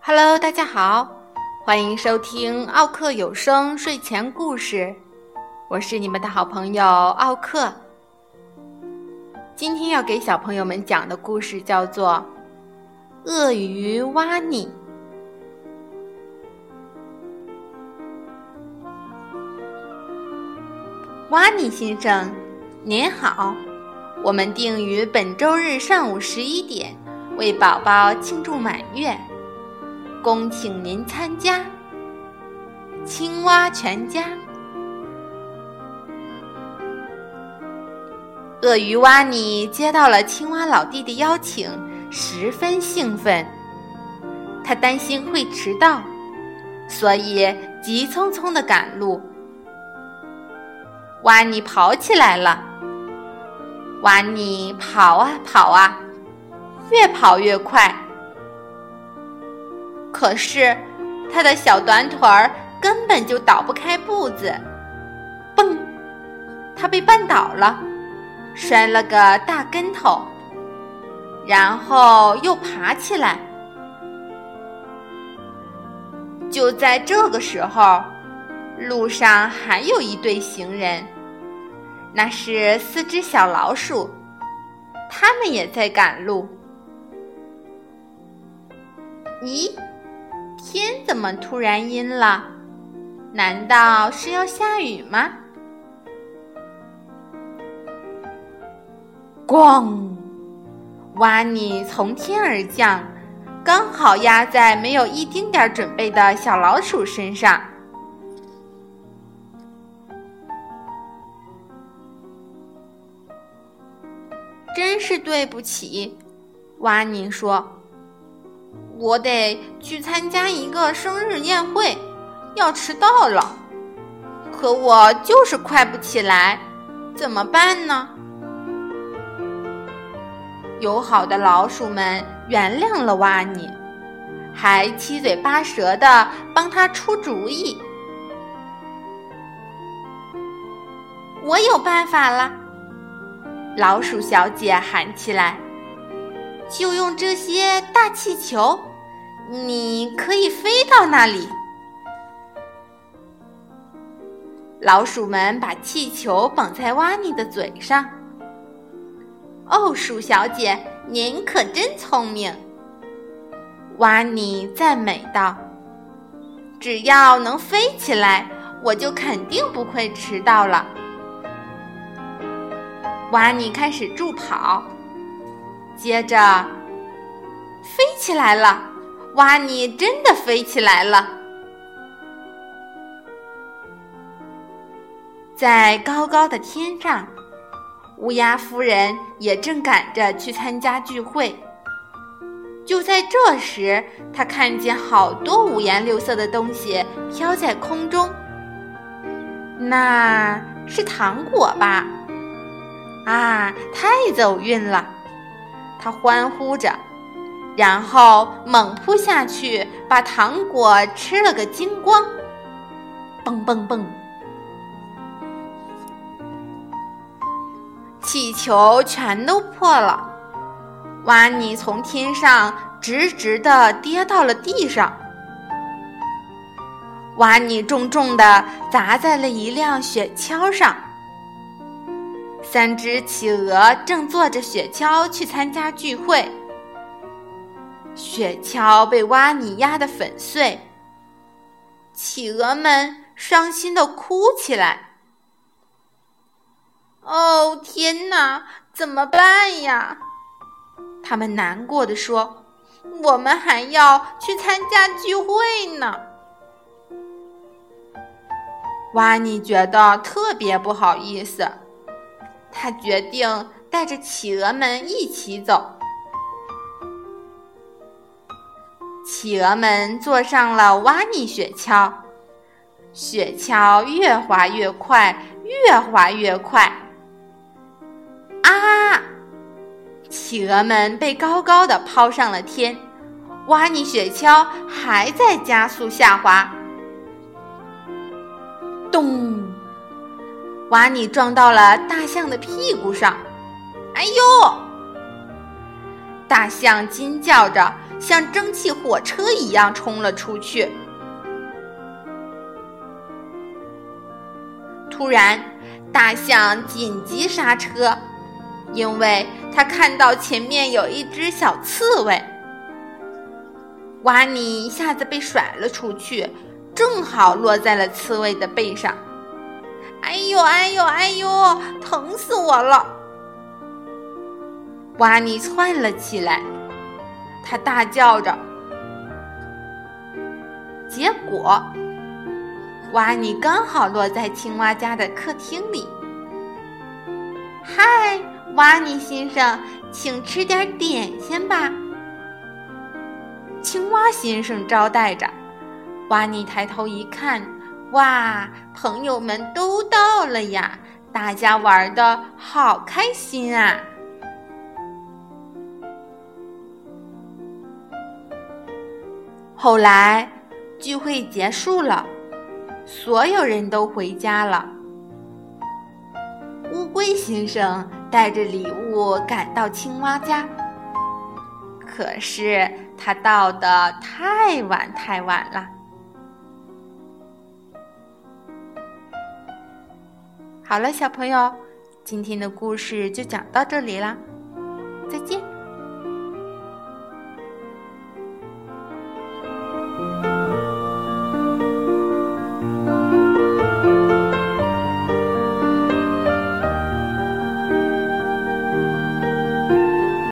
Hello，大家好，欢迎收听奥克有声睡前故事，我是你们的好朋友奥克。今天要给小朋友们讲的故事叫做《鳄鱼挖你》。挖尼先生，您好，我们定于本周日上午十一点为宝宝庆祝满月。恭请您参加。青蛙全家，鳄鱼蛙尼接到了青蛙老弟的邀请，十分兴奋。他担心会迟到，所以急匆匆的赶路。瓦尼跑起来了，瓦尼跑啊跑啊，越跑越快。可是，他的小短腿儿根本就倒不开步子，蹦，他被绊倒了，摔了个大跟头，然后又爬起来。就在这个时候，路上还有一对行人，那是四只小老鼠，它们也在赶路。咦？天怎么突然阴了？难道是要下雨吗？咣！蛙尼从天而降，刚好压在没有一丁点准备的小老鼠身上。真是对不起，蛙尼说。我得去参加一个生日宴会，要迟到了。可我就是快不起来，怎么办呢？友好的老鼠们原谅了蛙尼，还七嘴八舌的帮他出主意。我有办法了！老鼠小姐喊起来：“就用这些大气球！”你可以飞到那里。老鼠们把气球绑在蛙尼的嘴上。哦，鼠小姐，您可真聪明！蛙尼赞美道：“只要能飞起来，我就肯定不会迟到了。”瓦尼开始助跑，接着飞起来了。瓦尼真的飞起来了，在高高的天上，乌鸦夫人也正赶着去参加聚会。就在这时，她看见好多五颜六色的东西飘在空中，那是糖果吧？啊，太走运了！他欢呼着。然后猛扑下去，把糖果吃了个精光。蹦蹦蹦，气球全都破了。瓦尼从天上直直的跌到了地上。瓦尼重重的砸在了一辆雪橇上。三只企鹅正坐着雪橇去参加聚会。雪橇被蛙尼压得粉碎，企鹅们伤心的哭起来。哦，天哪，怎么办呀？他们难过的说：“我们还要去参加聚会呢。”蛙尼觉得特别不好意思，他决定带着企鹅们一起走。企鹅们坐上了蛙尼雪橇，雪橇越滑越快，越滑越快。啊！企鹅们被高高的抛上了天，挖泥雪橇还在加速下滑。咚！瓦尼撞到了大象的屁股上，哎呦！大象惊叫着，像蒸汽火车一样冲了出去。突然，大象紧急刹车，因为他看到前面有一只小刺猬。瓦尼一下子被甩了出去，正好落在了刺猬的背上。哎呦哎呦哎呦，疼死我了！瓦尼窜了起来，他大叫着。结果，瓦尼刚好落在青蛙家的客厅里。嗨，瓦尼先生，请吃点点心吧。青蛙先生招待着。瓦尼抬头一看，哇，朋友们都到了呀！大家玩的好开心啊！后来聚会结束了，所有人都回家了。乌龟先生带着礼物赶到青蛙家，可是他到的太晚太晚了。好了，小朋友，今天的故事就讲到这里啦，再见。